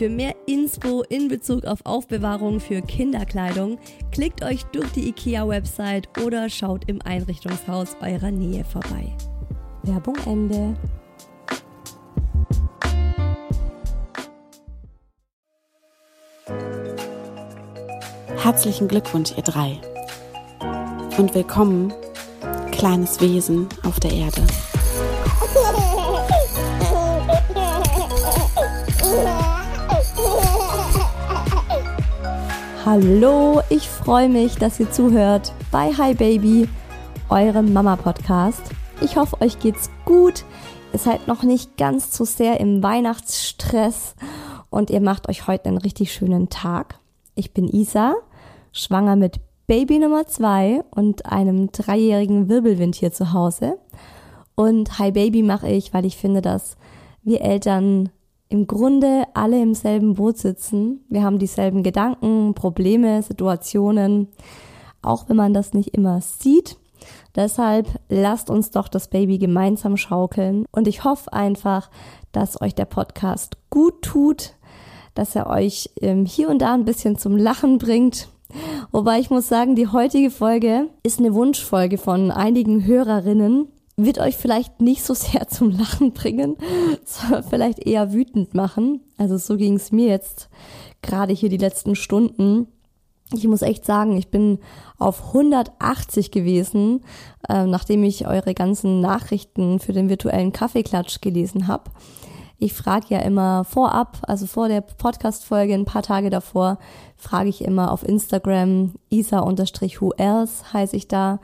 Für mehr Inspo in Bezug auf Aufbewahrung für Kinderkleidung klickt euch durch die IKEA-Website oder schaut im Einrichtungshaus eurer Nähe vorbei. Werbung Ende. Herzlichen Glückwunsch, ihr drei. Und willkommen, kleines Wesen auf der Erde. Hallo, ich freue mich, dass ihr zuhört bei Hi Baby, eurem Mama-Podcast. Ich hoffe, euch geht's gut. Ihr seid noch nicht ganz zu sehr im Weihnachtsstress und ihr macht euch heute einen richtig schönen Tag. Ich bin Isa, schwanger mit Baby Nummer zwei und einem dreijährigen Wirbelwind hier zu Hause. Und Hi Baby mache ich, weil ich finde, dass wir Eltern im Grunde alle im selben Boot sitzen. Wir haben dieselben Gedanken, Probleme, Situationen, auch wenn man das nicht immer sieht. Deshalb lasst uns doch das Baby gemeinsam schaukeln. Und ich hoffe einfach, dass euch der Podcast gut tut, dass er euch ähm, hier und da ein bisschen zum Lachen bringt. Wobei ich muss sagen, die heutige Folge ist eine Wunschfolge von einigen Hörerinnen wird euch vielleicht nicht so sehr zum Lachen bringen, sondern vielleicht eher wütend machen. Also so ging es mir jetzt gerade hier die letzten Stunden. Ich muss echt sagen, ich bin auf 180 gewesen, äh, nachdem ich eure ganzen Nachrichten für den virtuellen Kaffeeklatsch gelesen habe. Ich frage ja immer vorab, also vor der Podcast-Folge, ein paar Tage davor, frage ich immer auf Instagram, isa-who else heiße ich da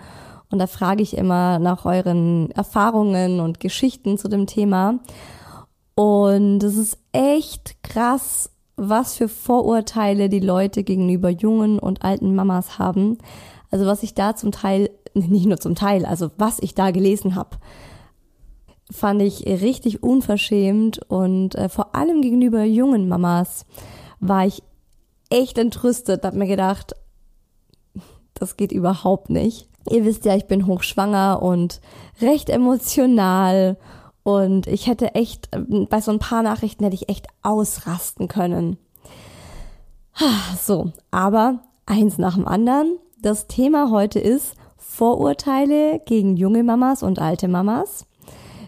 und da frage ich immer nach euren Erfahrungen und Geschichten zu dem Thema. Und es ist echt krass, was für Vorurteile die Leute gegenüber jungen und alten Mamas haben. Also was ich da zum Teil, nicht nur zum Teil, also was ich da gelesen habe, fand ich richtig unverschämt und äh, vor allem gegenüber jungen Mamas war ich echt entrüstet, hab mir gedacht, das geht überhaupt nicht. Ihr wisst ja, ich bin hochschwanger und recht emotional und ich hätte echt, bei so ein paar Nachrichten hätte ich echt ausrasten können. So, aber eins nach dem anderen. Das Thema heute ist Vorurteile gegen junge Mamas und alte Mamas.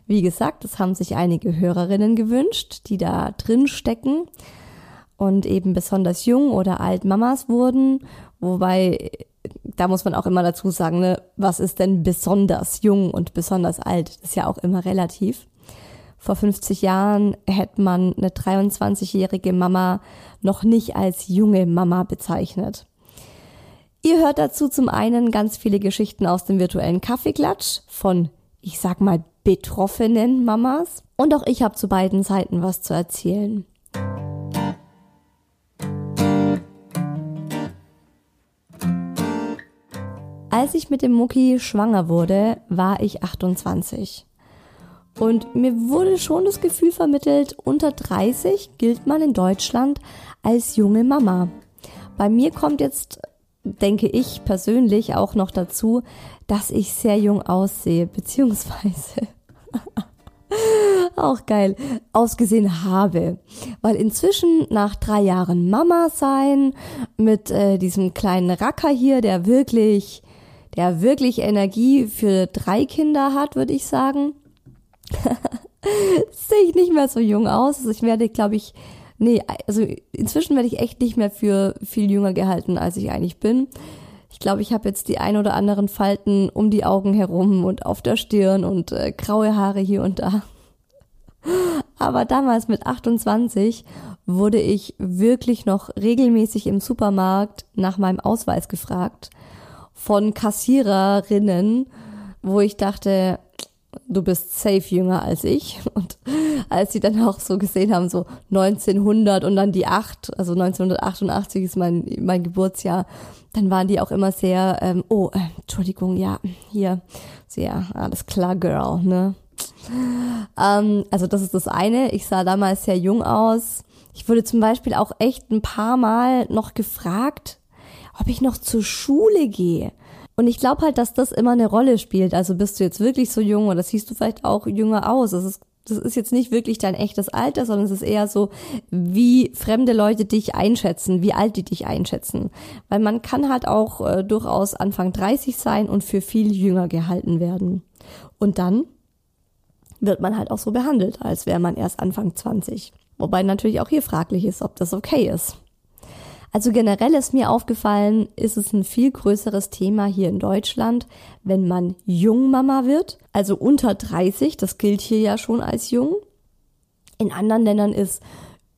Wie gesagt, das haben sich einige Hörerinnen gewünscht, die da drin stecken und eben besonders jung oder alt Mamas wurden, wobei da muss man auch immer dazu sagen, ne, was ist denn besonders jung und besonders alt? Das ist ja auch immer relativ. Vor 50 Jahren hätte man eine 23-jährige Mama noch nicht als junge Mama bezeichnet. Ihr hört dazu zum einen ganz viele Geschichten aus dem virtuellen Kaffeeklatsch von, ich sag mal, betroffenen Mamas. Und auch ich habe zu beiden Seiten was zu erzählen. Als ich mit dem Mucki schwanger wurde, war ich 28. Und mir wurde schon das Gefühl vermittelt, unter 30 gilt man in Deutschland als junge Mama. Bei mir kommt jetzt, denke ich persönlich auch noch dazu, dass ich sehr jung aussehe, beziehungsweise auch geil, ausgesehen habe. Weil inzwischen nach drei Jahren Mama sein, mit äh, diesem kleinen Racker hier, der wirklich, der wirklich Energie für drei Kinder hat, würde ich sagen, sehe ich nicht mehr so jung aus. Also ich werde, glaube ich, nee, also inzwischen werde ich echt nicht mehr für viel jünger gehalten, als ich eigentlich bin. Ich glaube, ich habe jetzt die ein oder anderen Falten um die Augen herum und auf der Stirn und äh, graue Haare hier und da. Aber damals mit 28 wurde ich wirklich noch regelmäßig im Supermarkt nach meinem Ausweis gefragt von Kassiererinnen, wo ich dachte, du bist safe jünger als ich. Und als sie dann auch so gesehen haben, so 1900 und dann die 8, also 1988 ist mein, mein Geburtsjahr, dann waren die auch immer sehr, ähm, oh, äh, Entschuldigung, ja, hier, sehr, alles klar, Girl, ne? Ähm, also das ist das eine. Ich sah damals sehr jung aus. Ich wurde zum Beispiel auch echt ein paar Mal noch gefragt, ob ich noch zur Schule gehe. Und ich glaube halt, dass das immer eine Rolle spielt. Also bist du jetzt wirklich so jung oder siehst du vielleicht auch jünger aus? Das ist, das ist jetzt nicht wirklich dein echtes Alter, sondern es ist eher so, wie fremde Leute dich einschätzen, wie alt die dich einschätzen. Weil man kann halt auch äh, durchaus Anfang 30 sein und für viel jünger gehalten werden. Und dann wird man halt auch so behandelt, als wäre man erst Anfang 20. Wobei natürlich auch hier fraglich ist, ob das okay ist. Also generell ist mir aufgefallen, ist es ein viel größeres Thema hier in Deutschland, wenn man Jungmama wird, also unter 30, das gilt hier ja schon als jung. In anderen Ländern ist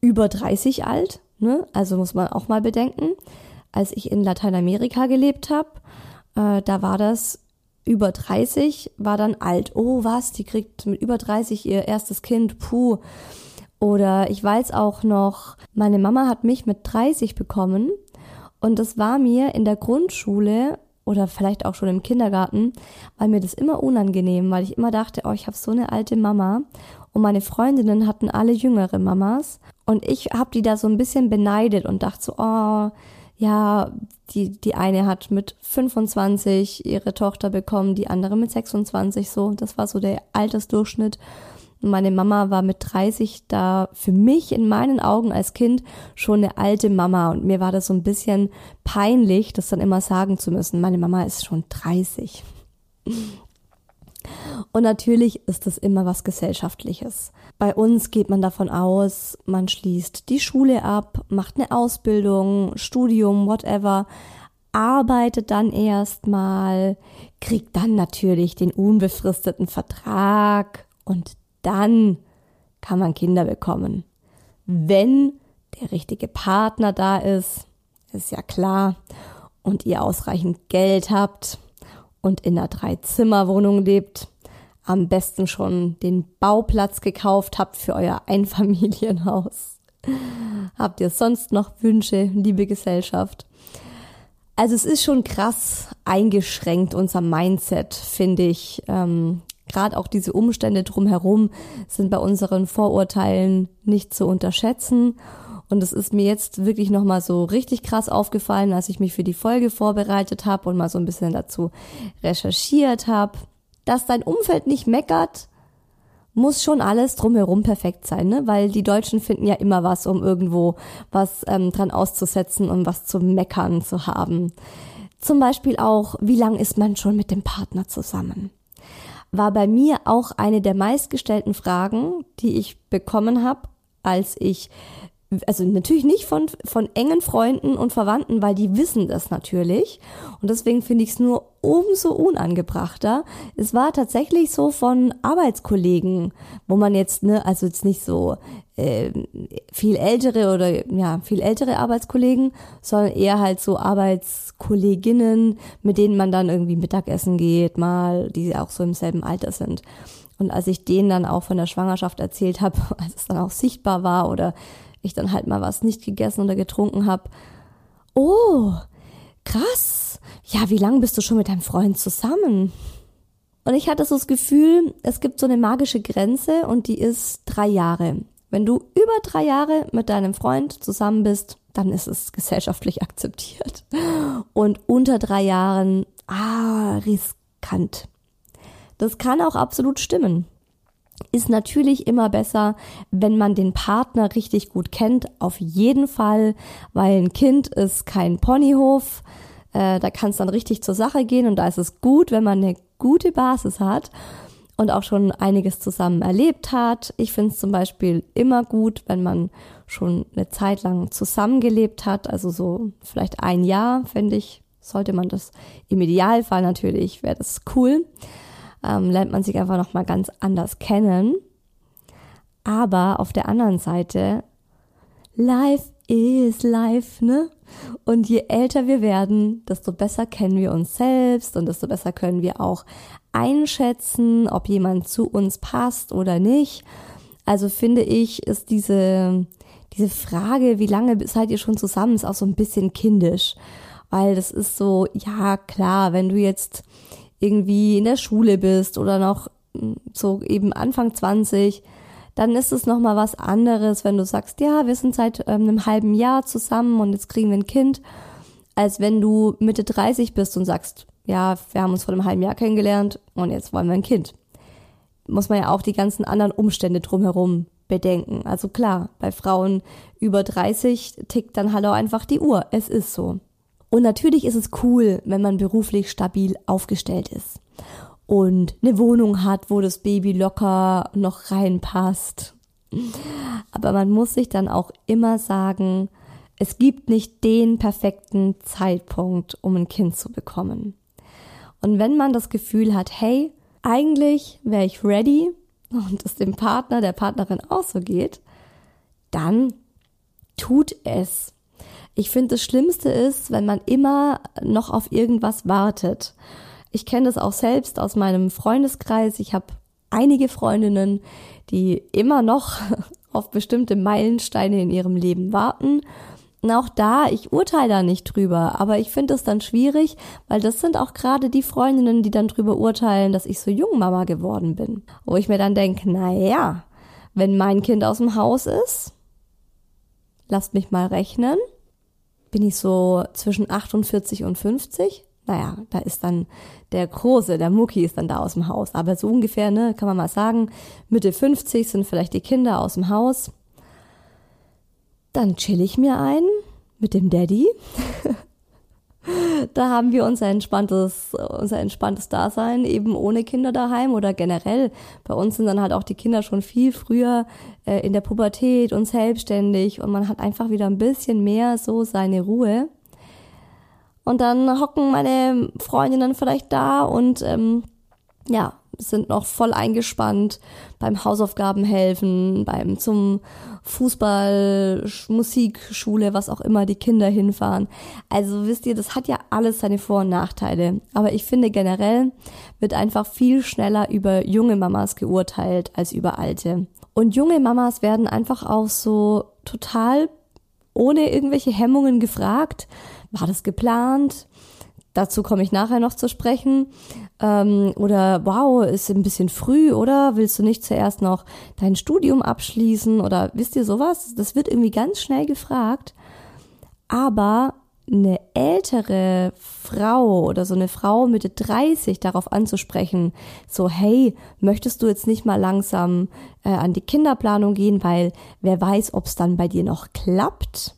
über 30 alt, ne? also muss man auch mal bedenken. Als ich in Lateinamerika gelebt habe, äh, da war das über 30, war dann alt. Oh, was, die kriegt mit über 30 ihr erstes Kind, puh. Oder ich weiß auch noch, meine Mama hat mich mit 30 bekommen und das war mir in der Grundschule oder vielleicht auch schon im Kindergarten, weil mir das immer unangenehm, weil ich immer dachte, oh, ich habe so eine alte Mama und meine Freundinnen hatten alle jüngere Mamas und ich habe die da so ein bisschen beneidet und dachte so, oh, ja, die, die eine hat mit 25 ihre Tochter bekommen, die andere mit 26 so. Das war so der Altersdurchschnitt. Meine Mama war mit 30 da für mich in meinen Augen als Kind schon eine alte Mama und mir war das so ein bisschen peinlich, das dann immer sagen zu müssen. Meine Mama ist schon 30. Und natürlich ist das immer was Gesellschaftliches. Bei uns geht man davon aus, man schließt die Schule ab, macht eine Ausbildung, Studium, whatever, arbeitet dann erstmal, kriegt dann natürlich den unbefristeten Vertrag und dann kann man Kinder bekommen. Wenn der richtige Partner da ist, ist ja klar, und ihr ausreichend Geld habt und in einer Drei-Zimmer-Wohnung lebt, am besten schon den Bauplatz gekauft habt für euer Einfamilienhaus. Habt ihr sonst noch Wünsche, liebe Gesellschaft? Also es ist schon krass eingeschränkt, unser Mindset, finde ich. Ähm, Gerade auch diese Umstände drumherum sind bei unseren Vorurteilen nicht zu unterschätzen. Und es ist mir jetzt wirklich nochmal so richtig krass aufgefallen, als ich mich für die Folge vorbereitet habe und mal so ein bisschen dazu recherchiert habe dass dein Umfeld nicht meckert, muss schon alles drumherum perfekt sein, ne? Weil die Deutschen finden ja immer was, um irgendwo was ähm, dran auszusetzen und was zu meckern zu haben. Zum Beispiel auch, wie lang ist man schon mit dem Partner zusammen? War bei mir auch eine der meistgestellten Fragen, die ich bekommen habe, als ich also natürlich nicht von, von engen Freunden und Verwandten, weil die wissen das natürlich. Und deswegen finde ich es nur umso unangebrachter. Es war tatsächlich so von Arbeitskollegen, wo man jetzt, ne, also jetzt nicht so äh, viel ältere oder ja, viel ältere Arbeitskollegen, sondern eher halt so Arbeitskolleginnen, mit denen man dann irgendwie Mittagessen geht, mal, die auch so im selben Alter sind. Und als ich denen dann auch von der Schwangerschaft erzählt habe, als es dann auch sichtbar war oder ich dann halt mal was nicht gegessen oder getrunken habe. Oh, krass. Ja, wie lange bist du schon mit deinem Freund zusammen? Und ich hatte so das Gefühl, es gibt so eine magische Grenze und die ist drei Jahre. Wenn du über drei Jahre mit deinem Freund zusammen bist, dann ist es gesellschaftlich akzeptiert. Und unter drei Jahren, ah, riskant. Das kann auch absolut stimmen. Ist natürlich immer besser, wenn man den Partner richtig gut kennt, auf jeden Fall, weil ein Kind ist kein Ponyhof. Äh, da kann es dann richtig zur Sache gehen und da ist es gut, wenn man eine gute Basis hat und auch schon einiges zusammen erlebt hat. Ich finde es zum Beispiel immer gut, wenn man schon eine Zeit lang zusammengelebt hat, also so vielleicht ein Jahr, finde ich, sollte man das im Idealfall natürlich, wäre das cool. Ähm, lernt man sich einfach nochmal ganz anders kennen. Aber auf der anderen Seite, life is life, ne? Und je älter wir werden, desto besser kennen wir uns selbst und desto besser können wir auch einschätzen, ob jemand zu uns passt oder nicht. Also finde ich, ist diese, diese Frage, wie lange seid ihr schon zusammen, ist auch so ein bisschen kindisch. Weil das ist so, ja klar, wenn du jetzt irgendwie in der Schule bist oder noch hm, so eben Anfang 20, dann ist es nochmal was anderes, wenn du sagst, ja, wir sind seit ähm, einem halben Jahr zusammen und jetzt kriegen wir ein Kind, als wenn du Mitte 30 bist und sagst, ja, wir haben uns vor einem halben Jahr kennengelernt und jetzt wollen wir ein Kind. Muss man ja auch die ganzen anderen Umstände drumherum bedenken. Also klar, bei Frauen über 30 tickt dann auch einfach die Uhr. Es ist so. Und natürlich ist es cool, wenn man beruflich stabil aufgestellt ist und eine Wohnung hat, wo das Baby locker noch reinpasst. Aber man muss sich dann auch immer sagen, es gibt nicht den perfekten Zeitpunkt, um ein Kind zu bekommen. Und wenn man das Gefühl hat, hey, eigentlich wäre ich ready und es dem Partner, der Partnerin auch so geht, dann tut es. Ich finde, das Schlimmste ist, wenn man immer noch auf irgendwas wartet. Ich kenne das auch selbst aus meinem Freundeskreis. Ich habe einige Freundinnen, die immer noch auf bestimmte Meilensteine in ihrem Leben warten und auch da, ich urteile da nicht drüber, aber ich finde es dann schwierig, weil das sind auch gerade die Freundinnen, die dann drüber urteilen, dass ich so jung Mama geworden bin. Wo ich mir dann denke, na ja, wenn mein Kind aus dem Haus ist, lasst mich mal rechnen, bin ich so zwischen 48 und 50. Naja, da ist dann der Große, der Mucki ist dann da aus dem Haus. Aber so ungefähr, ne, kann man mal sagen, Mitte 50 sind vielleicht die Kinder aus dem Haus. Dann chill ich mir ein mit dem Daddy. da haben wir unser entspanntes, unser entspanntes Dasein eben ohne Kinder daheim oder generell. Bei uns sind dann halt auch die Kinder schon viel früher äh, in der Pubertät und selbstständig und man hat einfach wieder ein bisschen mehr so seine Ruhe. Und dann hocken meine Freundinnen vielleicht da und ähm, ja, sind noch voll eingespannt beim Hausaufgaben helfen, beim zum Fußball, Musikschule, was auch immer die Kinder hinfahren. Also wisst ihr, das hat ja alles seine Vor- und Nachteile. Aber ich finde generell wird einfach viel schneller über junge Mamas geurteilt als über alte. Und junge Mamas werden einfach auch so total ohne irgendwelche Hemmungen gefragt, war das geplant? Dazu komme ich nachher noch zu sprechen. Ähm, oder wow, ist ein bisschen früh, oder? Willst du nicht zuerst noch dein Studium abschließen? Oder wisst ihr sowas? Das wird irgendwie ganz schnell gefragt. Aber eine ältere Frau oder so eine Frau Mitte 30 darauf anzusprechen, so hey, möchtest du jetzt nicht mal langsam äh, an die Kinderplanung gehen, weil wer weiß, ob es dann bei dir noch klappt?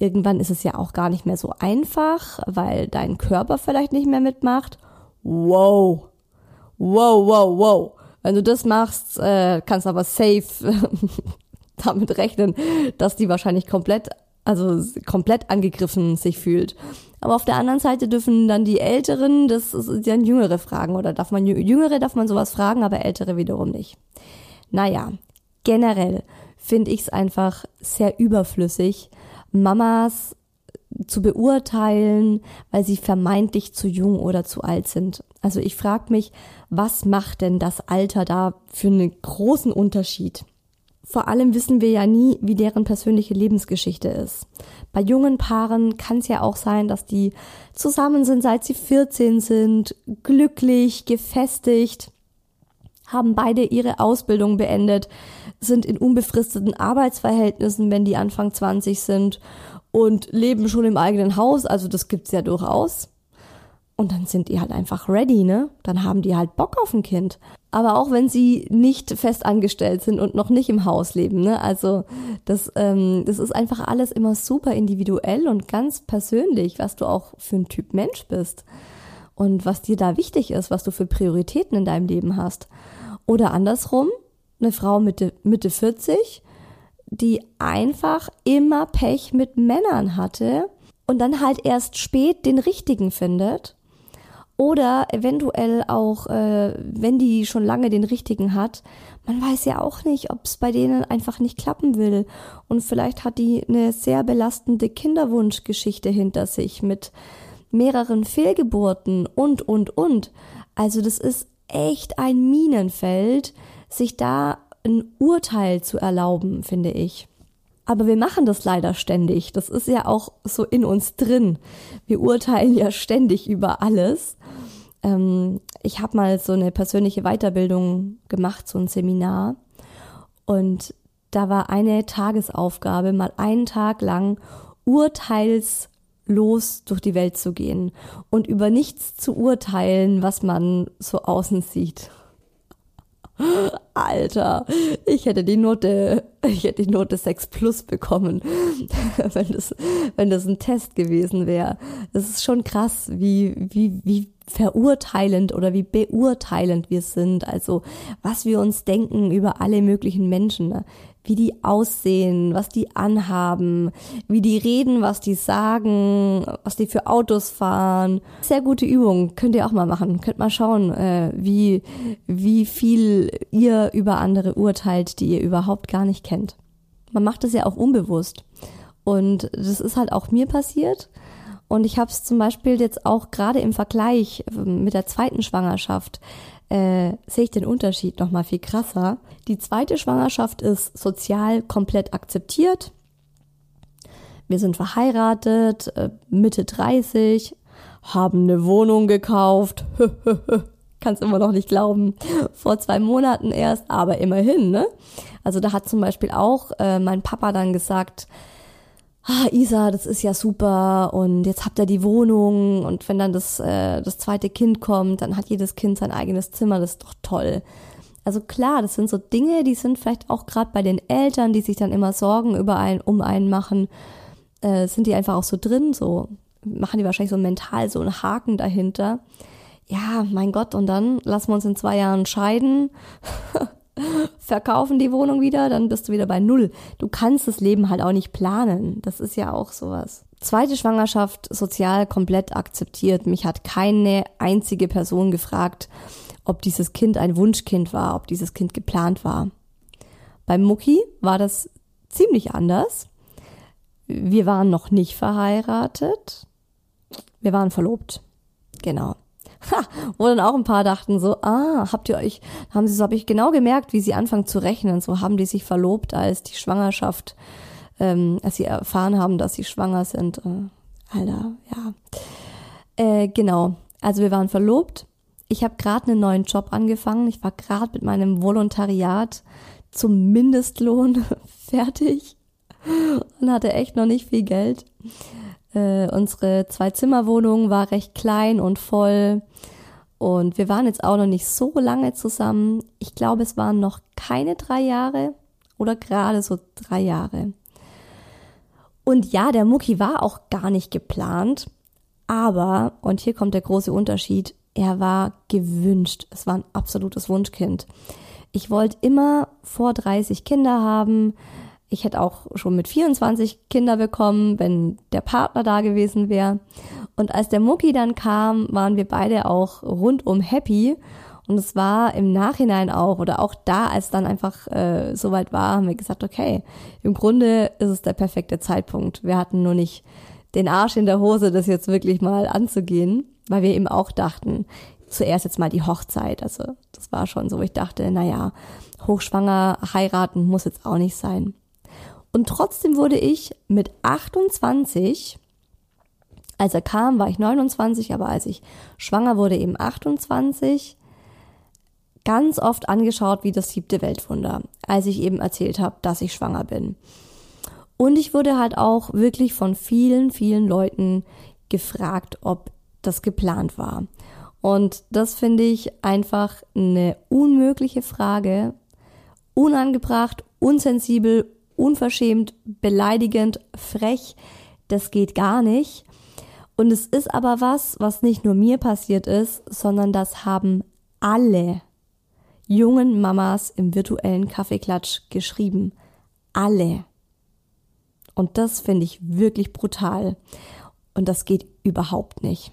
Irgendwann ist es ja auch gar nicht mehr so einfach, weil dein Körper vielleicht nicht mehr mitmacht. Wow. Wow, wow, wow. Wenn du das machst, äh, kannst aber safe damit rechnen, dass die wahrscheinlich komplett, also komplett angegriffen sich fühlt. Aber auf der anderen Seite dürfen dann die Älteren, das ist dann Jüngere fragen oder darf man Jüngere darf man sowas fragen, aber Ältere wiederum nicht. Naja, generell finde ich es einfach sehr überflüssig, Mamas zu beurteilen, weil sie vermeintlich zu jung oder zu alt sind. Also ich frage mich, was macht denn das Alter da für einen großen Unterschied? Vor allem wissen wir ja nie, wie deren persönliche Lebensgeschichte ist. Bei jungen Paaren kann es ja auch sein, dass die zusammen sind, seit sie 14 sind, glücklich, gefestigt, haben beide ihre Ausbildung beendet, sind in unbefristeten Arbeitsverhältnissen, wenn die Anfang 20 sind und leben schon im eigenen Haus, also das gibt's ja durchaus. Und dann sind die halt einfach ready, ne? Dann haben die halt Bock auf ein Kind. Aber auch wenn sie nicht fest angestellt sind und noch nicht im Haus leben, ne? Also das, ähm, das ist einfach alles immer super individuell und ganz persönlich, was du auch für ein Typ Mensch bist und was dir da wichtig ist, was du für Prioritäten in deinem Leben hast. Oder andersrum, eine Frau Mitte, Mitte 40, die einfach immer Pech mit Männern hatte und dann halt erst spät den richtigen findet oder eventuell auch, äh, wenn die schon lange den richtigen hat, man weiß ja auch nicht, ob es bei denen einfach nicht klappen will. Und vielleicht hat die eine sehr belastende Kinderwunschgeschichte hinter sich mit mehreren Fehlgeburten und, und, und. Also das ist echt ein Minenfeld, sich da ein Urteil zu erlauben, finde ich. Aber wir machen das leider ständig. Das ist ja auch so in uns drin. Wir urteilen ja ständig über alles. Ähm, ich habe mal so eine persönliche Weiterbildung gemacht, so ein Seminar. Und da war eine Tagesaufgabe, mal einen Tag lang urteilslos durch die Welt zu gehen und über nichts zu urteilen, was man so außen sieht. Alter, ich hätte die Note, ich hätte die Note 6 plus bekommen, wenn das, wenn das ein Test gewesen wäre. Das ist schon krass, wie, wie, wie verurteilend oder wie beurteilend wir sind. Also, was wir uns denken über alle möglichen Menschen. Wie die aussehen, was die anhaben, wie die reden, was die sagen, was die für Autos fahren. Sehr gute Übung, könnt ihr auch mal machen. Könnt mal schauen, äh, wie, wie viel ihr über andere urteilt, die ihr überhaupt gar nicht kennt. Man macht es ja auch unbewusst. Und das ist halt auch mir passiert. Und ich habe es zum Beispiel jetzt auch gerade im Vergleich ähm, mit der zweiten Schwangerschaft äh, sehe ich den Unterschied noch mal viel krasser. Die zweite Schwangerschaft ist sozial komplett akzeptiert. Wir sind verheiratet, äh, Mitte 30, haben eine Wohnung gekauft. Kannst immer noch nicht glauben. Vor zwei Monaten erst, aber immerhin, ne? Also da hat zum Beispiel auch äh, mein Papa dann gesagt, ah, Isa, das ist ja super und jetzt habt ihr die Wohnung und wenn dann das, äh, das zweite Kind kommt, dann hat jedes Kind sein eigenes Zimmer, das ist doch toll. Also klar, das sind so Dinge, die sind vielleicht auch gerade bei den Eltern, die sich dann immer Sorgen über einen, um einen machen, äh, sind die einfach auch so drin, so machen die wahrscheinlich so mental so einen Haken dahinter. Ja, mein Gott, und dann lassen wir uns in zwei Jahren scheiden. verkaufen die Wohnung wieder, dann bist du wieder bei Null. Du kannst das Leben halt auch nicht planen. Das ist ja auch sowas. Zweite Schwangerschaft sozial komplett akzeptiert. Mich hat keine einzige Person gefragt, ob dieses Kind ein Wunschkind war, ob dieses Kind geplant war. Beim Mucki war das ziemlich anders. Wir waren noch nicht verheiratet. Wir waren verlobt. Genau. Ha, wo dann auch ein paar dachten so, ah, habt ihr euch, haben sie so, habe ich genau gemerkt, wie sie anfangen zu rechnen. So haben die sich verlobt, als die Schwangerschaft, ähm, als sie erfahren haben, dass sie schwanger sind. Äh, Alter, ja. Äh, genau. Also wir waren verlobt. Ich habe gerade einen neuen Job angefangen. Ich war gerade mit meinem Volontariat zum Mindestlohn fertig und hatte echt noch nicht viel Geld. Äh, unsere Zwei-Zimmer-Wohnung war recht klein und voll. Und wir waren jetzt auch noch nicht so lange zusammen. Ich glaube, es waren noch keine drei Jahre oder gerade so drei Jahre. Und ja, der Mucki war auch gar nicht geplant. Aber, und hier kommt der große Unterschied, er war gewünscht. Es war ein absolutes Wunschkind. Ich wollte immer vor 30 Kinder haben. Ich hätte auch schon mit 24 Kinder bekommen, wenn der Partner da gewesen wäre. Und als der Mucki dann kam, waren wir beide auch rundum happy. Und es war im Nachhinein auch, oder auch da, als dann einfach äh, soweit war, haben wir gesagt, okay, im Grunde ist es der perfekte Zeitpunkt. Wir hatten nur nicht den Arsch in der Hose, das jetzt wirklich mal anzugehen, weil wir eben auch dachten, zuerst jetzt mal die Hochzeit. Also das war schon so, ich dachte, naja, hochschwanger heiraten muss jetzt auch nicht sein. Und trotzdem wurde ich mit 28, als er kam, war ich 29, aber als ich schwanger wurde, eben 28, ganz oft angeschaut wie das siebte Weltwunder, als ich eben erzählt habe, dass ich schwanger bin. Und ich wurde halt auch wirklich von vielen, vielen Leuten gefragt, ob das geplant war. Und das finde ich einfach eine unmögliche Frage, unangebracht, unsensibel, unverschämt, beleidigend, frech. Das geht gar nicht. Und es ist aber was, was nicht nur mir passiert ist, sondern das haben alle jungen Mamas im virtuellen Kaffeeklatsch geschrieben. Alle. Und das finde ich wirklich brutal. Und das geht überhaupt nicht.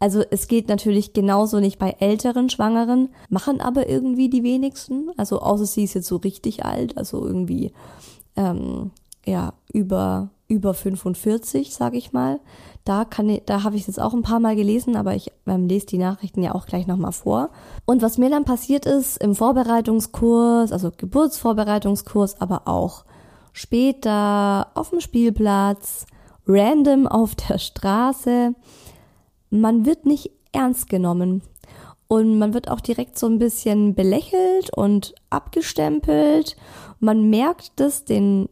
Also es geht natürlich genauso nicht bei älteren Schwangeren, machen aber irgendwie die wenigsten. Also außer sie ist jetzt so richtig alt, also irgendwie ähm, ja über über 45, sage ich mal. Da da habe ich es jetzt auch ein paar Mal gelesen, aber ich ähm, lese die Nachrichten ja auch gleich nochmal vor. Und was mir dann passiert ist im Vorbereitungskurs, also Geburtsvorbereitungskurs, aber auch später auf dem Spielplatz, random auf der Straße, man wird nicht ernst genommen. Und man wird auch direkt so ein bisschen belächelt und abgestempelt. Man merkt das den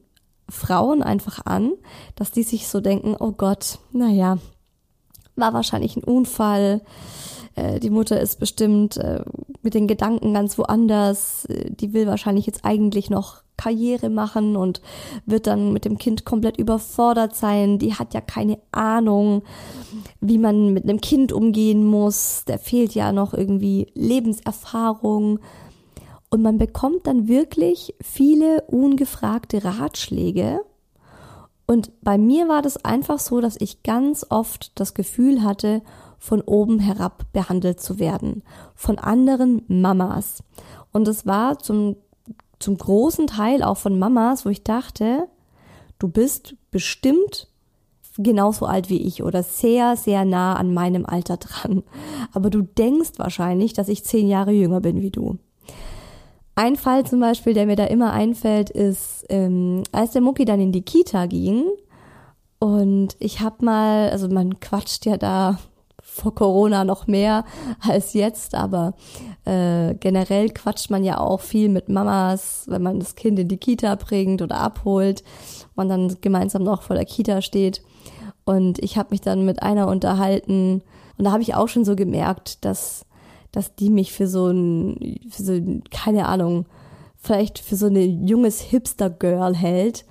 Frauen einfach an, dass die sich so denken, oh Gott, naja, war wahrscheinlich ein Unfall. Äh, die Mutter ist bestimmt äh, mit den Gedanken ganz woanders. Äh, die will wahrscheinlich jetzt eigentlich noch Karriere machen und wird dann mit dem Kind komplett überfordert sein. Die hat ja keine Ahnung, wie man mit einem Kind umgehen muss. Der fehlt ja noch irgendwie Lebenserfahrung. Und man bekommt dann wirklich viele ungefragte Ratschläge. Und bei mir war das einfach so, dass ich ganz oft das Gefühl hatte, von oben herab behandelt zu werden. Von anderen Mamas. Und es war zum, zum großen Teil auch von Mamas, wo ich dachte, du bist bestimmt genauso alt wie ich oder sehr, sehr nah an meinem Alter dran. Aber du denkst wahrscheinlich, dass ich zehn Jahre jünger bin wie du. Ein Fall zum Beispiel, der mir da immer einfällt, ist, ähm, als der Mucki dann in die Kita ging und ich hab mal, also man quatscht ja da vor Corona noch mehr als jetzt, aber äh, generell quatscht man ja auch viel mit Mamas, wenn man das Kind in die Kita bringt oder abholt, man dann gemeinsam noch vor der Kita steht. Und ich habe mich dann mit einer unterhalten und da habe ich auch schon so gemerkt, dass dass die mich für so ein, für so, keine Ahnung, vielleicht für so eine junges Hipster-Girl hält.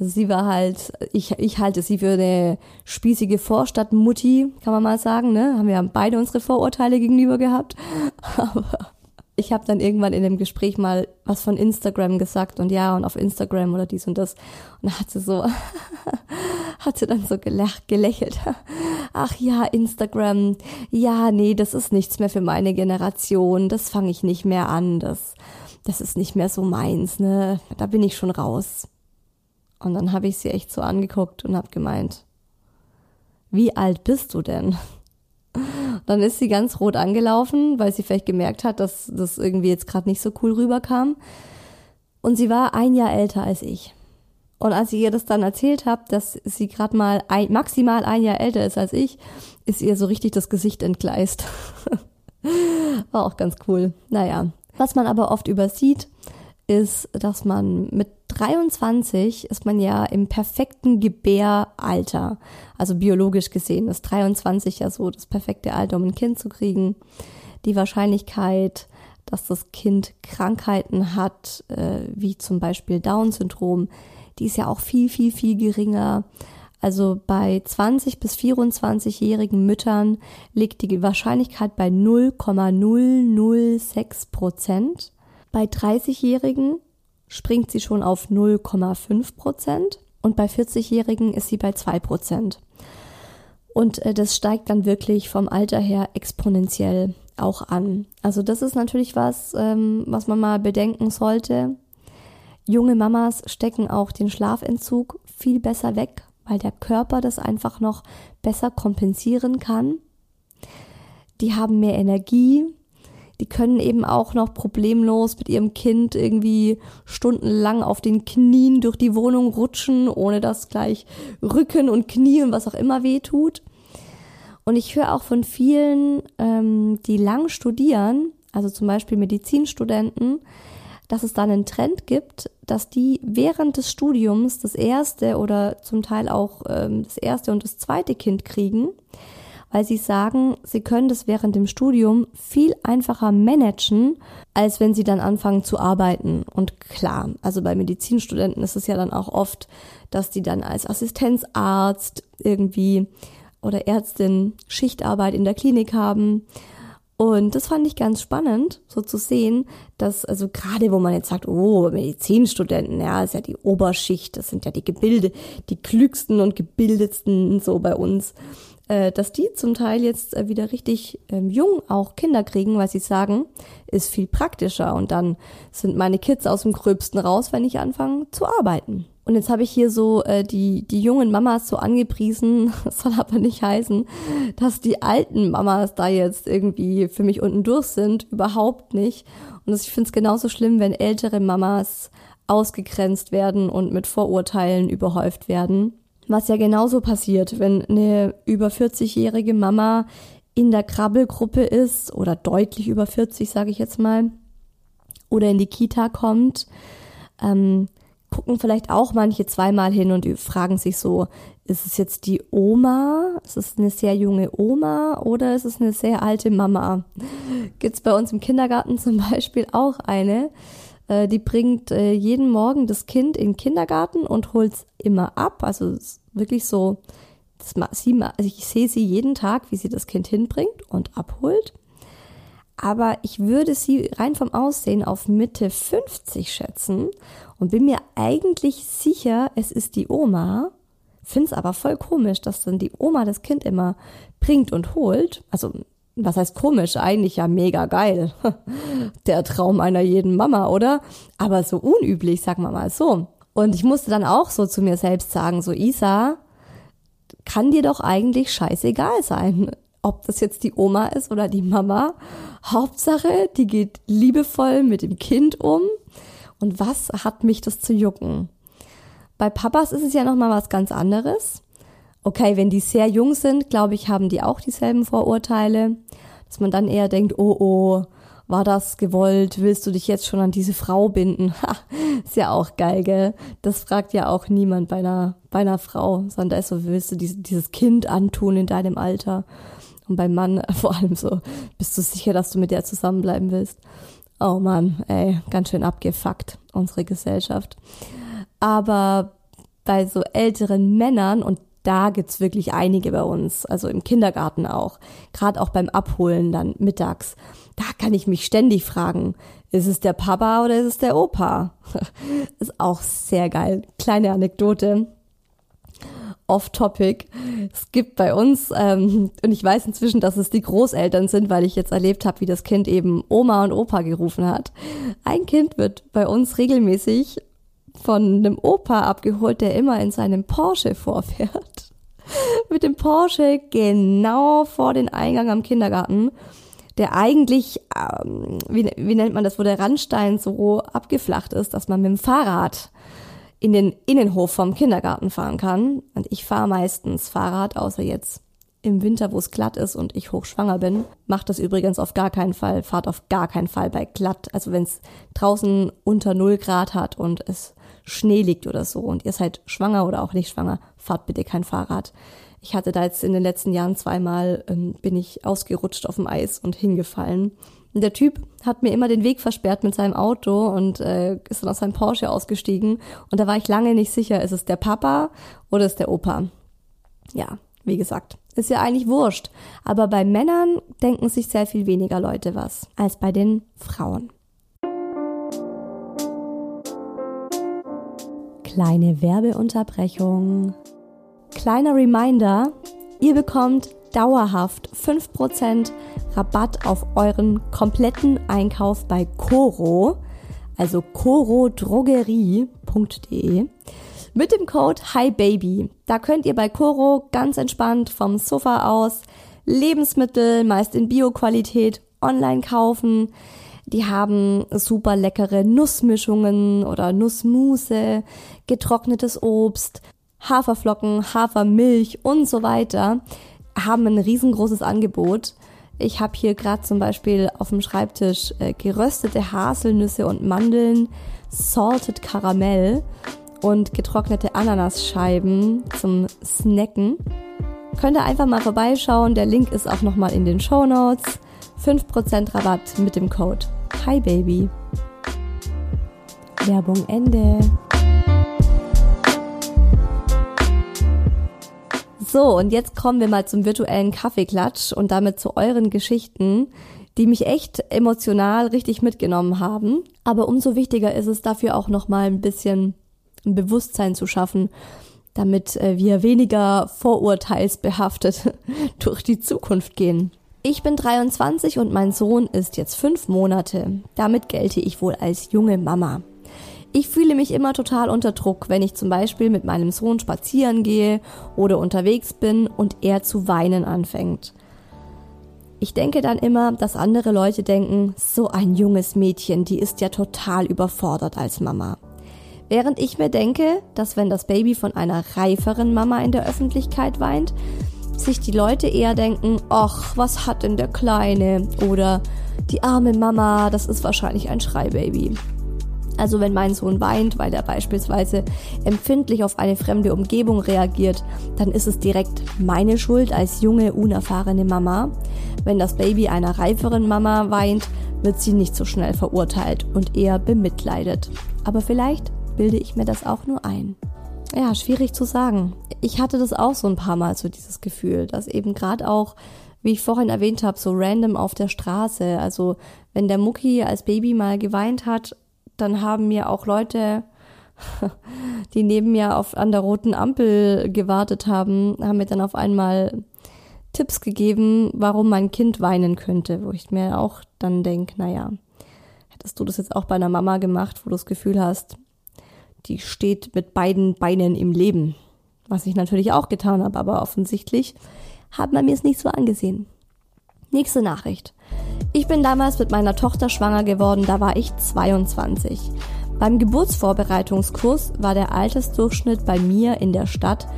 Also sie war halt, ich, ich halte sie für eine spießige Vorstadtmutti, kann man mal sagen, ne? Haben wir beide unsere Vorurteile gegenüber gehabt. Aber ich habe dann irgendwann in dem Gespräch mal was von Instagram gesagt und ja und auf Instagram oder dies und das und da hat sie so hat sie dann so gelach, gelächelt. Ach ja, Instagram. Ja, nee, das ist nichts mehr für meine Generation. Das fange ich nicht mehr an. Das das ist nicht mehr so meins, ne? Da bin ich schon raus. Und dann habe ich sie echt so angeguckt und habe gemeint: Wie alt bist du denn? Dann ist sie ganz rot angelaufen, weil sie vielleicht gemerkt hat, dass das irgendwie jetzt gerade nicht so cool rüberkam. Und sie war ein Jahr älter als ich. Und als ich ihr das dann erzählt habe, dass sie gerade mal ein, maximal ein Jahr älter ist als ich, ist ihr so richtig das Gesicht entgleist. War auch ganz cool. Naja. Was man aber oft übersieht, ist, dass man mit 23 ist man ja im perfekten Gebäralter. Also biologisch gesehen ist 23 ja so das perfekte Alter, um ein Kind zu kriegen. Die Wahrscheinlichkeit, dass das Kind Krankheiten hat, äh, wie zum Beispiel Down-Syndrom, die ist ja auch viel, viel, viel geringer. Also bei 20 bis 24-jährigen Müttern liegt die Wahrscheinlichkeit bei 0,006 Prozent. Bei 30-Jährigen springt sie schon auf 0,5 Prozent und bei 40-Jährigen ist sie bei 2 Prozent. Und äh, das steigt dann wirklich vom Alter her exponentiell auch an. Also das ist natürlich was, ähm, was man mal bedenken sollte. Junge Mamas stecken auch den Schlafentzug viel besser weg, weil der Körper das einfach noch besser kompensieren kann. Die haben mehr Energie, die können eben auch noch problemlos mit ihrem Kind irgendwie stundenlang auf den Knien durch die Wohnung rutschen, ohne dass gleich Rücken und Knie und was auch immer weh tut. Und ich höre auch von vielen, ähm, die lang studieren, also zum Beispiel Medizinstudenten, dass es dann einen Trend gibt, dass die während des Studiums das erste oder zum Teil auch ähm, das erste und das zweite Kind kriegen, weil sie sagen, sie können das während dem Studium viel einfacher managen, als wenn sie dann anfangen zu arbeiten. Und klar, also bei Medizinstudenten ist es ja dann auch oft, dass die dann als Assistenzarzt irgendwie oder Ärztin Schichtarbeit in der Klinik haben und das fand ich ganz spannend, so zu sehen, dass, also gerade wo man jetzt sagt, oh, Medizinstudenten, ja, ist ja die Oberschicht, das sind ja die Gebilde, die klügsten und gebildetsten so bei uns, äh, dass die zum Teil jetzt äh, wieder richtig ähm, jung auch Kinder kriegen, weil sie sagen, ist viel praktischer und dann sind meine Kids aus dem Gröbsten raus, wenn ich anfange zu arbeiten. Und jetzt habe ich hier so äh, die, die jungen Mamas so angepriesen, das soll aber nicht heißen, dass die alten Mamas da jetzt irgendwie für mich unten durch sind, überhaupt nicht. Und ich finde es genauso schlimm, wenn ältere Mamas ausgegrenzt werden und mit Vorurteilen überhäuft werden. Was ja genauso passiert, wenn eine über 40-jährige Mama in der Krabbelgruppe ist oder deutlich über 40, sage ich jetzt mal, oder in die Kita kommt. Ähm, gucken vielleicht auch manche zweimal hin und fragen sich so, ist es jetzt die Oma? Ist es eine sehr junge Oma oder ist es eine sehr alte Mama? Gibt's bei uns im Kindergarten zum Beispiel auch eine, äh, die bringt äh, jeden Morgen das Kind in den Kindergarten und holt's immer ab. Also wirklich so, das, sie, also ich sehe sie jeden Tag, wie sie das Kind hinbringt und abholt. Aber ich würde sie rein vom Aussehen auf Mitte 50 schätzen und bin mir eigentlich sicher, es ist die Oma. Find's aber voll komisch, dass dann die Oma das Kind immer bringt und holt. Also, was heißt komisch? Eigentlich ja mega geil. Der Traum einer jeden Mama, oder? Aber so unüblich, sagen wir mal so. Und ich musste dann auch so zu mir selbst sagen, so Isa, kann dir doch eigentlich scheißegal sein, ob das jetzt die Oma ist oder die Mama. Hauptsache, die geht liebevoll mit dem Kind um und was hat mich das zu jucken? Bei Papas ist es ja nochmal was ganz anderes. Okay, wenn die sehr jung sind, glaube ich, haben die auch dieselben Vorurteile, dass man dann eher denkt, oh oh, war das gewollt? Willst du dich jetzt schon an diese Frau binden? Ha, ist ja auch geil, gell? Das fragt ja auch niemand bei einer, bei einer Frau, sondern ist so, willst du dieses, dieses Kind antun in deinem Alter? Und beim Mann vor allem so, bist du sicher, dass du mit der zusammenbleiben willst? Oh Mann, ey, ganz schön abgefuckt, unsere Gesellschaft. Aber bei so älteren Männern, und da gibt's wirklich einige bei uns, also im Kindergarten auch, gerade auch beim Abholen dann mittags, da kann ich mich ständig fragen, ist es der Papa oder ist es der Opa? ist auch sehr geil. Kleine Anekdote off-topic. Es gibt bei uns, ähm, und ich weiß inzwischen, dass es die Großeltern sind, weil ich jetzt erlebt habe, wie das Kind eben Oma und Opa gerufen hat. Ein Kind wird bei uns regelmäßig von einem Opa abgeholt, der immer in seinem Porsche vorfährt. Mit dem Porsche genau vor den Eingang am Kindergarten, der eigentlich, ähm, wie, wie nennt man das, wo der Randstein so abgeflacht ist, dass man mit dem Fahrrad in den Innenhof vom Kindergarten fahren kann. Und ich fahre meistens Fahrrad, außer jetzt im Winter, wo es glatt ist und ich hochschwanger bin. Macht das übrigens auf gar keinen Fall. Fahrt auf gar keinen Fall bei glatt. Also wenn es draußen unter 0 Grad hat und es Schnee liegt oder so und ihr seid schwanger oder auch nicht schwanger, fahrt bitte kein Fahrrad. Ich hatte da jetzt in den letzten Jahren zweimal, ähm, bin ich ausgerutscht auf dem Eis und hingefallen. Und der Typ hat mir immer den Weg versperrt mit seinem Auto und äh, ist dann aus seinem Porsche ausgestiegen. Und da war ich lange nicht sicher, ist es der Papa oder ist der Opa? Ja, wie gesagt, ist ja eigentlich wurscht. Aber bei Männern denken sich sehr viel weniger Leute was als bei den Frauen. Kleine Werbeunterbrechung. Kleiner Reminder, ihr bekommt dauerhaft 5% Rabatt auf euren kompletten Einkauf bei Coro, also corodrogerie.de mit dem Code HiBaby. Da könnt ihr bei Coro ganz entspannt vom Sofa aus Lebensmittel, meist in Bioqualität, online kaufen. Die haben super leckere Nussmischungen oder Nussmuse, getrocknetes Obst, Haferflocken, Hafermilch und so weiter haben ein riesengroßes Angebot. Ich habe hier gerade zum Beispiel auf dem Schreibtisch äh, geröstete Haselnüsse und Mandeln, Salted Karamell und getrocknete Ananasscheiben zum Snacken. Könnt ihr einfach mal vorbeischauen. Der Link ist auch nochmal in den Show Notes. 5% Rabatt mit dem Code HiBaby. Werbung Ende. So, und jetzt kommen wir mal zum virtuellen Kaffeeklatsch und damit zu euren Geschichten, die mich echt emotional richtig mitgenommen haben. Aber umso wichtiger ist es dafür auch nochmal ein bisschen ein Bewusstsein zu schaffen, damit äh, wir weniger vorurteilsbehaftet durch die Zukunft gehen. Ich bin 23 und mein Sohn ist jetzt fünf Monate. Damit gelte ich wohl als junge Mama. Ich fühle mich immer total unter Druck, wenn ich zum Beispiel mit meinem Sohn spazieren gehe oder unterwegs bin und er zu weinen anfängt. Ich denke dann immer, dass andere Leute denken, so ein junges Mädchen, die ist ja total überfordert als Mama. Während ich mir denke, dass wenn das Baby von einer reiferen Mama in der Öffentlichkeit weint, sich die Leute eher denken, ach, was hat denn der Kleine? Oder die arme Mama, das ist wahrscheinlich ein Schreibaby. Also wenn mein Sohn weint, weil er beispielsweise empfindlich auf eine fremde Umgebung reagiert, dann ist es direkt meine Schuld als junge, unerfahrene Mama. Wenn das Baby einer reiferen Mama weint, wird sie nicht so schnell verurteilt und eher bemitleidet. Aber vielleicht bilde ich mir das auch nur ein. Ja, schwierig zu sagen. Ich hatte das auch so ein paar Mal so dieses Gefühl, dass eben gerade auch, wie ich vorhin erwähnt habe, so random auf der Straße, also wenn der Mucki als Baby mal geweint hat, dann haben mir auch Leute, die neben mir auf, an der roten Ampel gewartet haben, haben mir dann auf einmal Tipps gegeben, warum mein Kind weinen könnte, wo ich mir auch dann denke, naja, hättest du das jetzt auch bei einer Mama gemacht, wo du das Gefühl hast, die steht mit beiden Beinen im Leben. Was ich natürlich auch getan habe, aber offensichtlich hat man mir es nicht so angesehen. Nächste Nachricht. Ich bin damals mit meiner Tochter schwanger geworden, da war ich 22. Beim Geburtsvorbereitungskurs war der Altersdurchschnitt bei mir in der Stadt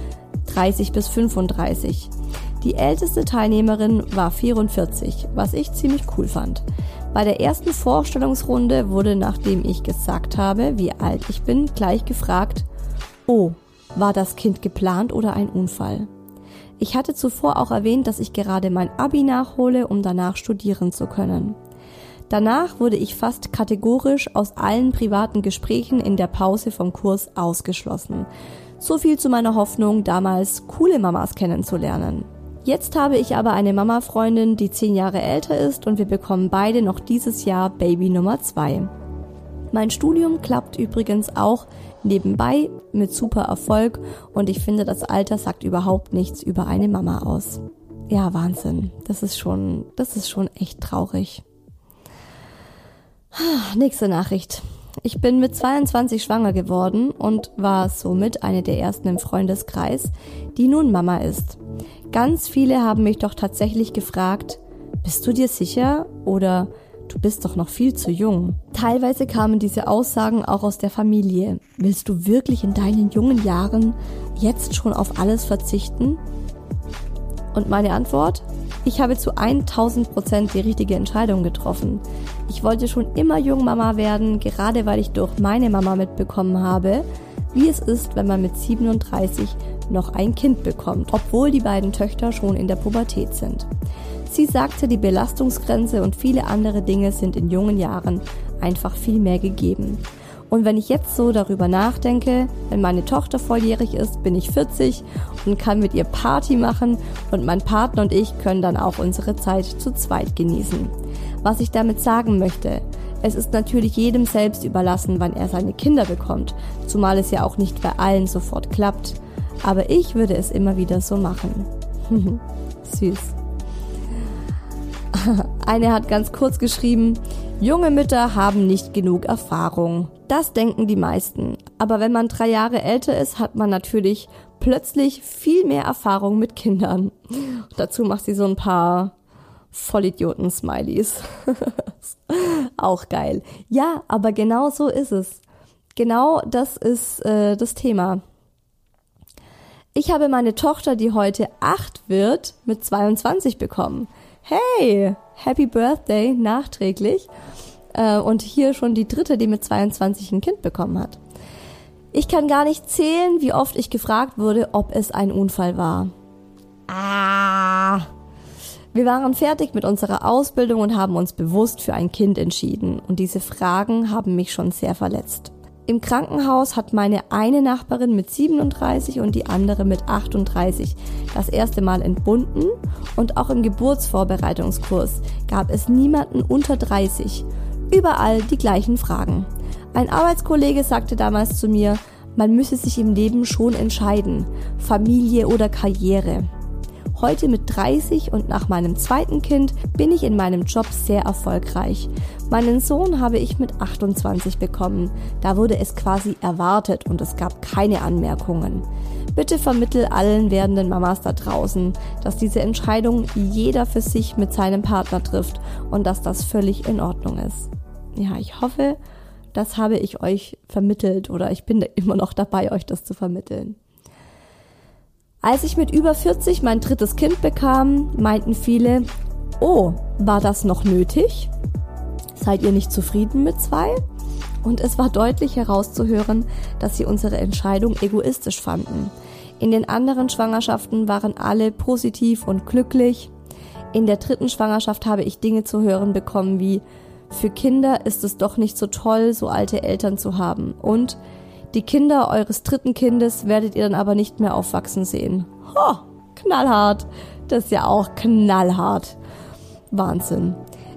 30 bis 35. Die älteste Teilnehmerin war 44, was ich ziemlich cool fand. Bei der ersten Vorstellungsrunde wurde, nachdem ich gesagt habe, wie alt ich bin, gleich gefragt, oh, war das Kind geplant oder ein Unfall? Ich hatte zuvor auch erwähnt, dass ich gerade mein Abi nachhole, um danach studieren zu können. Danach wurde ich fast kategorisch aus allen privaten Gesprächen in der Pause vom Kurs ausgeschlossen. So viel zu meiner Hoffnung, damals coole Mamas kennenzulernen. Jetzt habe ich aber eine Mama-Freundin, die zehn Jahre älter ist und wir bekommen beide noch dieses Jahr Baby Nummer zwei. Mein Studium klappt übrigens auch nebenbei mit super Erfolg und ich finde, das Alter sagt überhaupt nichts über eine Mama aus. Ja, Wahnsinn. Das ist schon, das ist schon echt traurig. Nächste Nachricht. Ich bin mit 22 schwanger geworden und war somit eine der ersten im Freundeskreis, die nun Mama ist. Ganz viele haben mich doch tatsächlich gefragt, bist du dir sicher oder du bist doch noch viel zu jung. Teilweise kamen diese Aussagen auch aus der Familie. Willst du wirklich in deinen jungen Jahren jetzt schon auf alles verzichten? Und meine Antwort? Ich habe zu 1000 Prozent die richtige Entscheidung getroffen. Ich wollte schon immer Jungmama werden, gerade weil ich durch meine Mama mitbekommen habe, wie es ist, wenn man mit 37 noch ein Kind bekommt, obwohl die beiden Töchter schon in der Pubertät sind. Sie sagte, die Belastungsgrenze und viele andere Dinge sind in jungen Jahren einfach viel mehr gegeben. Und wenn ich jetzt so darüber nachdenke, wenn meine Tochter volljährig ist, bin ich 40 und kann mit ihr Party machen und mein Partner und ich können dann auch unsere Zeit zu zweit genießen. Was ich damit sagen möchte, es ist natürlich jedem selbst überlassen, wann er seine Kinder bekommt, zumal es ja auch nicht bei allen sofort klappt. Aber ich würde es immer wieder so machen. Süß. Eine hat ganz kurz geschrieben, junge Mütter haben nicht genug Erfahrung. Das denken die meisten. Aber wenn man drei Jahre älter ist, hat man natürlich plötzlich viel mehr Erfahrung mit Kindern. dazu macht sie so ein paar Vollidioten-Smileys. Auch geil. Ja, aber genau so ist es. Genau das ist äh, das Thema. Ich habe meine Tochter, die heute acht wird, mit 22 bekommen. hey, Happy Birthday nachträglich. Äh, und hier schon die dritte, die mit 22 ein Kind bekommen hat. Ich kann gar nicht zählen, wie oft ich gefragt wurde, ob es ein Unfall war. Ah. Wir waren fertig mit unserer Ausbildung und haben uns bewusst für ein Kind entschieden. Und diese Fragen haben mich schon sehr verletzt. Im Krankenhaus hat meine eine Nachbarin mit 37 und die andere mit 38 das erste Mal entbunden und auch im Geburtsvorbereitungskurs gab es niemanden unter 30. Überall die gleichen Fragen. Ein Arbeitskollege sagte damals zu mir, man müsse sich im Leben schon entscheiden, Familie oder Karriere. Heute mit 30 und nach meinem zweiten Kind bin ich in meinem Job sehr erfolgreich. Meinen Sohn habe ich mit 28 bekommen. Da wurde es quasi erwartet und es gab keine Anmerkungen. Bitte vermittel allen werdenden Mamas da draußen, dass diese Entscheidung jeder für sich mit seinem Partner trifft und dass das völlig in Ordnung ist. Ja, ich hoffe, das habe ich euch vermittelt oder ich bin immer noch dabei, euch das zu vermitteln. Als ich mit über 40 mein drittes Kind bekam, meinten viele, oh, war das noch nötig? Seid ihr nicht zufrieden mit zwei? Und es war deutlich herauszuhören, dass sie unsere Entscheidung egoistisch fanden. In den anderen Schwangerschaften waren alle positiv und glücklich. In der dritten Schwangerschaft habe ich Dinge zu hören bekommen wie, für Kinder ist es doch nicht so toll, so alte Eltern zu haben. Und die Kinder eures dritten Kindes werdet ihr dann aber nicht mehr aufwachsen sehen. Ho, knallhart. Das ist ja auch knallhart. Wahnsinn.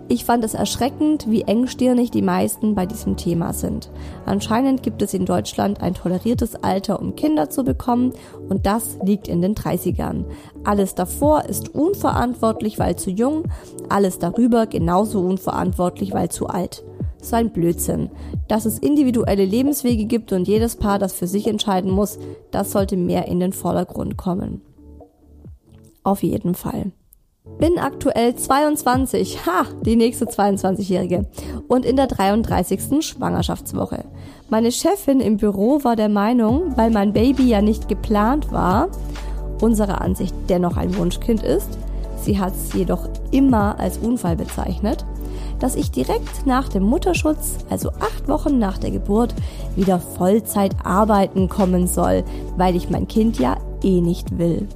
Ich fand es erschreckend, wie engstirnig die meisten bei diesem Thema sind. Anscheinend gibt es in Deutschland ein toleriertes Alter, um Kinder zu bekommen, und das liegt in den 30ern. Alles davor ist unverantwortlich, weil zu jung, alles darüber genauso unverantwortlich, weil zu alt so ein Blödsinn. Dass es individuelle Lebenswege gibt und jedes Paar das für sich entscheiden muss, das sollte mehr in den Vordergrund kommen. Auf jeden Fall. Bin aktuell 22, ha, die nächste 22-Jährige und in der 33. Schwangerschaftswoche. Meine Chefin im Büro war der Meinung, weil mein Baby ja nicht geplant war, unserer Ansicht dennoch ein Wunschkind ist, sie hat es jedoch immer als Unfall bezeichnet, dass ich direkt nach dem Mutterschutz, also acht Wochen nach der Geburt, wieder Vollzeit arbeiten kommen soll, weil ich mein Kind ja eh nicht will.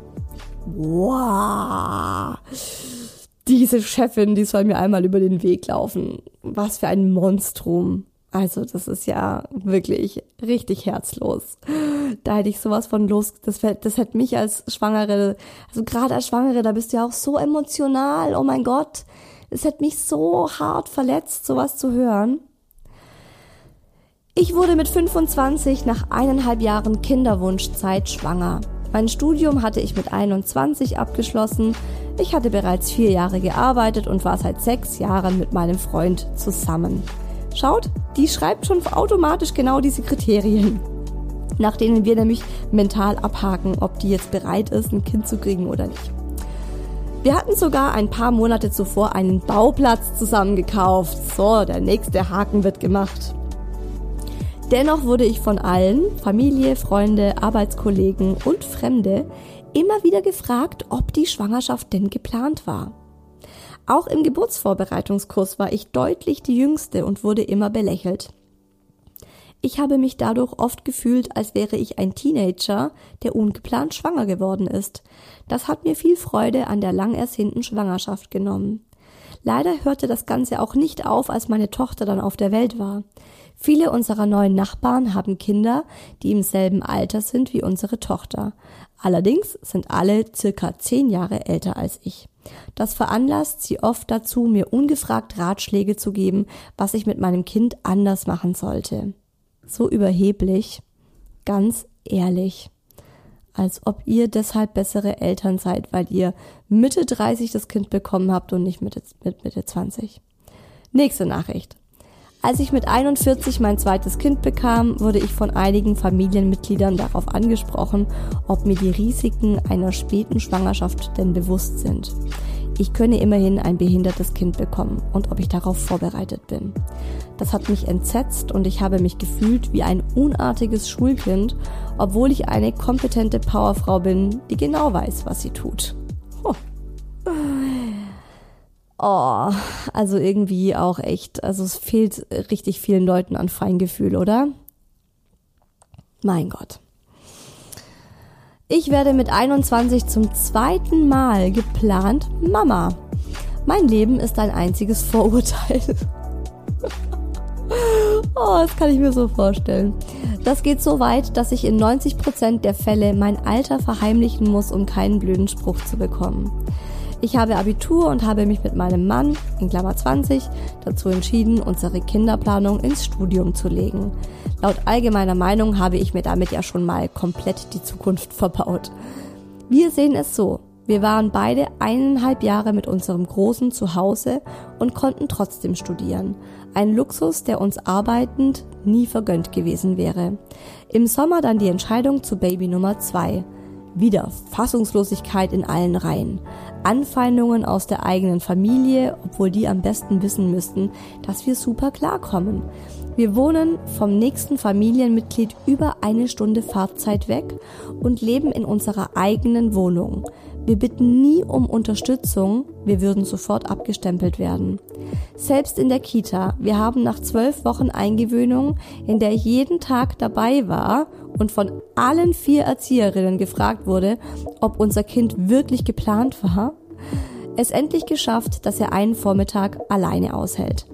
Wow! Diese Chefin, die soll mir einmal über den Weg laufen. Was für ein Monstrum. Also, das ist ja wirklich richtig herzlos. Da hätte ich sowas von los. Das, das hätte mich als Schwangere, also gerade als Schwangere, da bist du ja auch so emotional. Oh mein Gott. Es hat mich so hart verletzt, sowas zu hören. Ich wurde mit 25 nach eineinhalb Jahren Kinderwunschzeit schwanger. Mein Studium hatte ich mit 21 abgeschlossen. Ich hatte bereits vier Jahre gearbeitet und war seit sechs Jahren mit meinem Freund zusammen. Schaut, die schreibt schon automatisch genau diese Kriterien, nach denen wir nämlich mental abhaken, ob die jetzt bereit ist, ein Kind zu kriegen oder nicht. Wir hatten sogar ein paar Monate zuvor einen Bauplatz zusammengekauft. So, der nächste Haken wird gemacht. Dennoch wurde ich von allen, Familie, Freunde, Arbeitskollegen und Fremde, immer wieder gefragt, ob die Schwangerschaft denn geplant war. Auch im Geburtsvorbereitungskurs war ich deutlich die Jüngste und wurde immer belächelt. Ich habe mich dadurch oft gefühlt, als wäre ich ein Teenager, der ungeplant schwanger geworden ist. Das hat mir viel Freude an der lang ersehnten Schwangerschaft genommen. Leider hörte das Ganze auch nicht auf, als meine Tochter dann auf der Welt war. Viele unserer neuen Nachbarn haben Kinder, die im selben Alter sind wie unsere Tochter. Allerdings sind alle circa zehn Jahre älter als ich. Das veranlasst sie oft dazu, mir ungefragt Ratschläge zu geben, was ich mit meinem Kind anders machen sollte so überheblich, ganz ehrlich, als ob ihr deshalb bessere Eltern seid, weil ihr Mitte 30 das Kind bekommen habt und nicht mit Mitte 20. Nächste Nachricht. Als ich mit 41 mein zweites Kind bekam, wurde ich von einigen Familienmitgliedern darauf angesprochen, ob mir die Risiken einer späten Schwangerschaft denn bewusst sind ich könne immerhin ein behindertes Kind bekommen und ob ich darauf vorbereitet bin. Das hat mich entsetzt und ich habe mich gefühlt wie ein unartiges Schulkind, obwohl ich eine kompetente Powerfrau bin, die genau weiß, was sie tut. Oh. Oh, also irgendwie auch echt, also es fehlt richtig vielen Leuten an Feingefühl, oder? Mein Gott. Ich werde mit 21 zum zweiten Mal geplant Mama. Mein Leben ist ein einziges Vorurteil. oh, das kann ich mir so vorstellen. Das geht so weit, dass ich in 90% der Fälle mein Alter verheimlichen muss, um keinen blöden Spruch zu bekommen. Ich habe Abitur und habe mich mit meinem Mann, in Klammer 20, dazu entschieden, unsere Kinderplanung ins Studium zu legen. Laut allgemeiner Meinung habe ich mir damit ja schon mal komplett die Zukunft verbaut. Wir sehen es so. Wir waren beide eineinhalb Jahre mit unserem Großen zu Hause und konnten trotzdem studieren. Ein Luxus, der uns arbeitend nie vergönnt gewesen wäre. Im Sommer dann die Entscheidung zu Baby Nummer 2. Wieder Fassungslosigkeit in allen Reihen. Anfeindungen aus der eigenen Familie, obwohl die am besten wissen müssten, dass wir super klarkommen. Wir wohnen vom nächsten Familienmitglied über eine Stunde Fahrzeit weg und leben in unserer eigenen Wohnung. Wir bitten nie um Unterstützung, wir würden sofort abgestempelt werden. Selbst in der Kita, wir haben nach zwölf Wochen Eingewöhnung, in der ich jeden Tag dabei war und von allen vier Erzieherinnen gefragt wurde, ob unser Kind wirklich geplant war, es endlich geschafft, dass er einen Vormittag alleine aushält.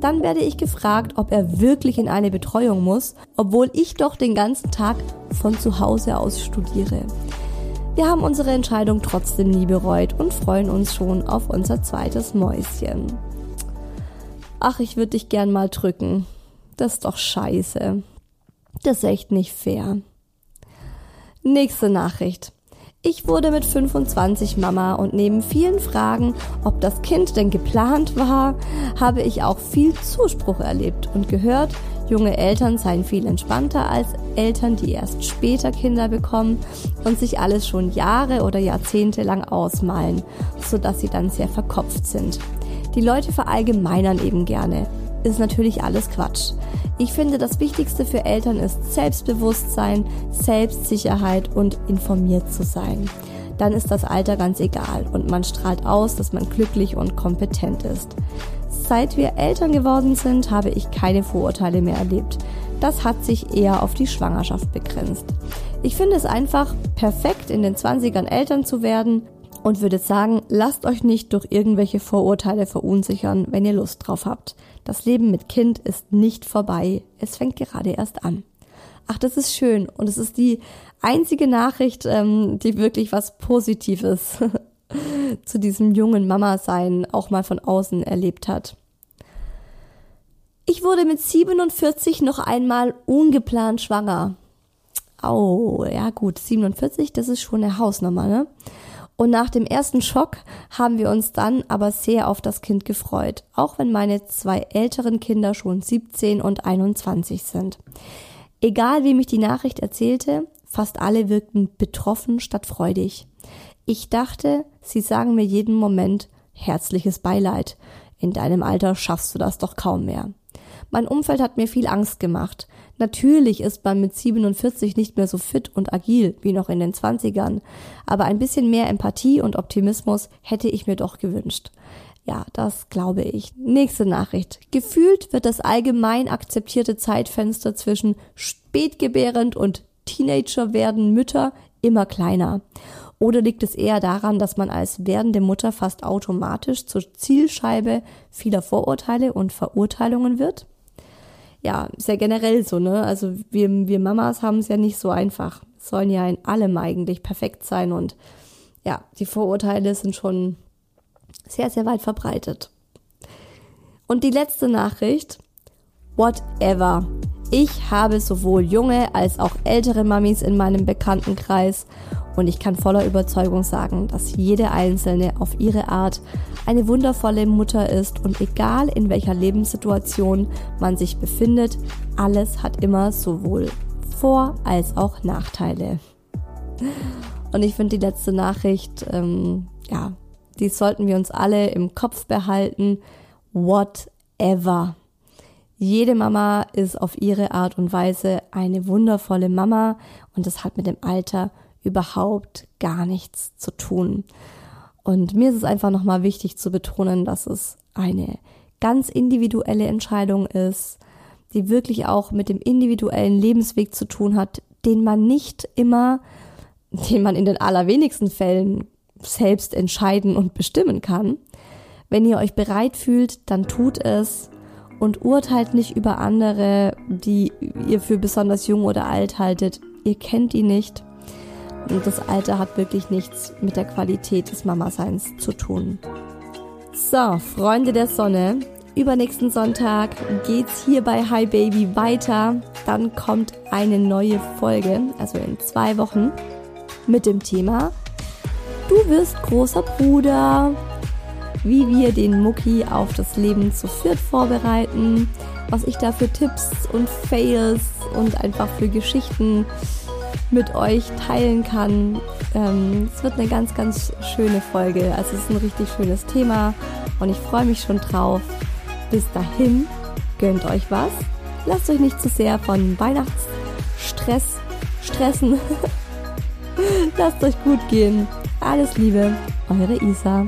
Dann werde ich gefragt, ob er wirklich in eine Betreuung muss, obwohl ich doch den ganzen Tag von zu Hause aus studiere. Wir haben unsere Entscheidung trotzdem nie bereut und freuen uns schon auf unser zweites Mäuschen. Ach, ich würde dich gern mal drücken. Das ist doch scheiße. Das ist echt nicht fair. Nächste Nachricht. Ich wurde mit 25 Mama und neben vielen Fragen, ob das Kind denn geplant war, habe ich auch viel Zuspruch erlebt und gehört, junge Eltern seien viel entspannter als Eltern, die erst später Kinder bekommen und sich alles schon Jahre oder Jahrzehnte lang ausmalen, sodass sie dann sehr verkopft sind. Die Leute verallgemeinern eben gerne. Ist natürlich alles Quatsch. Ich finde, das Wichtigste für Eltern ist Selbstbewusstsein, Selbstsicherheit und informiert zu sein. Dann ist das Alter ganz egal und man strahlt aus, dass man glücklich und kompetent ist. Seit wir Eltern geworden sind, habe ich keine Vorurteile mehr erlebt. Das hat sich eher auf die Schwangerschaft begrenzt. Ich finde es einfach perfekt, in den 20ern Eltern zu werden und würde sagen, lasst euch nicht durch irgendwelche Vorurteile verunsichern, wenn ihr Lust drauf habt. Das Leben mit Kind ist nicht vorbei. Es fängt gerade erst an. Ach, das ist schön. Und es ist die einzige Nachricht, ähm, die wirklich was Positives zu diesem jungen Mama-Sein auch mal von außen erlebt hat. Ich wurde mit 47 noch einmal ungeplant schwanger. Oh, ja gut, 47, das ist schon eine Hausnummer, ne? Und nach dem ersten Schock haben wir uns dann aber sehr auf das Kind gefreut, auch wenn meine zwei älteren Kinder schon 17 und 21 sind. Egal wie mich die Nachricht erzählte, fast alle wirkten betroffen statt freudig. Ich dachte, sie sagen mir jeden Moment herzliches Beileid. In deinem Alter schaffst du das doch kaum mehr. Mein Umfeld hat mir viel Angst gemacht. Natürlich ist man mit 47 nicht mehr so fit und agil wie noch in den 20ern, aber ein bisschen mehr Empathie und Optimismus hätte ich mir doch gewünscht. Ja, das glaube ich. Nächste Nachricht. Gefühlt wird das allgemein akzeptierte Zeitfenster zwischen spätgebärend und Teenager werden Mütter immer kleiner. Oder liegt es eher daran, dass man als werdende Mutter fast automatisch zur Zielscheibe vieler Vorurteile und Verurteilungen wird? Ja, ist ja generell so, ne? Also wir, wir Mamas haben es ja nicht so einfach. Sollen ja in allem eigentlich perfekt sein und ja, die Vorurteile sind schon sehr, sehr weit verbreitet. Und die letzte Nachricht. Whatever. Ich habe sowohl junge als auch ältere Mamis in meinem Bekanntenkreis und ich kann voller Überzeugung sagen, dass jede einzelne auf ihre Art eine wundervolle Mutter ist und egal in welcher Lebenssituation man sich befindet, alles hat immer sowohl Vor- als auch Nachteile. Und ich finde die letzte Nachricht, ähm, ja, die sollten wir uns alle im Kopf behalten. Whatever. Jede Mama ist auf ihre Art und Weise eine wundervolle Mama und das hat mit dem Alter überhaupt gar nichts zu tun. Und mir ist es einfach nochmal wichtig zu betonen, dass es eine ganz individuelle Entscheidung ist, die wirklich auch mit dem individuellen Lebensweg zu tun hat, den man nicht immer, den man in den allerwenigsten Fällen selbst entscheiden und bestimmen kann. Wenn ihr euch bereit fühlt, dann tut es und urteilt nicht über andere, die ihr für besonders jung oder alt haltet. Ihr kennt die nicht. Und das Alter hat wirklich nichts mit der Qualität des Mama-Seins zu tun. So, Freunde der Sonne, übernächsten Sonntag geht's hier bei Hi Baby weiter. Dann kommt eine neue Folge, also in zwei Wochen, mit dem Thema Du wirst großer Bruder. Wie wir den Mucki auf das Leben zu viert vorbereiten, was ich da für Tipps und Fails und einfach für Geschichten mit euch teilen kann. Ähm, es wird eine ganz, ganz schöne Folge. Also es ist ein richtig schönes Thema und ich freue mich schon drauf. Bis dahin, gönnt euch was. Lasst euch nicht zu sehr von Weihnachtsstress stressen. Lasst euch gut gehen. Alles Liebe, eure Isa.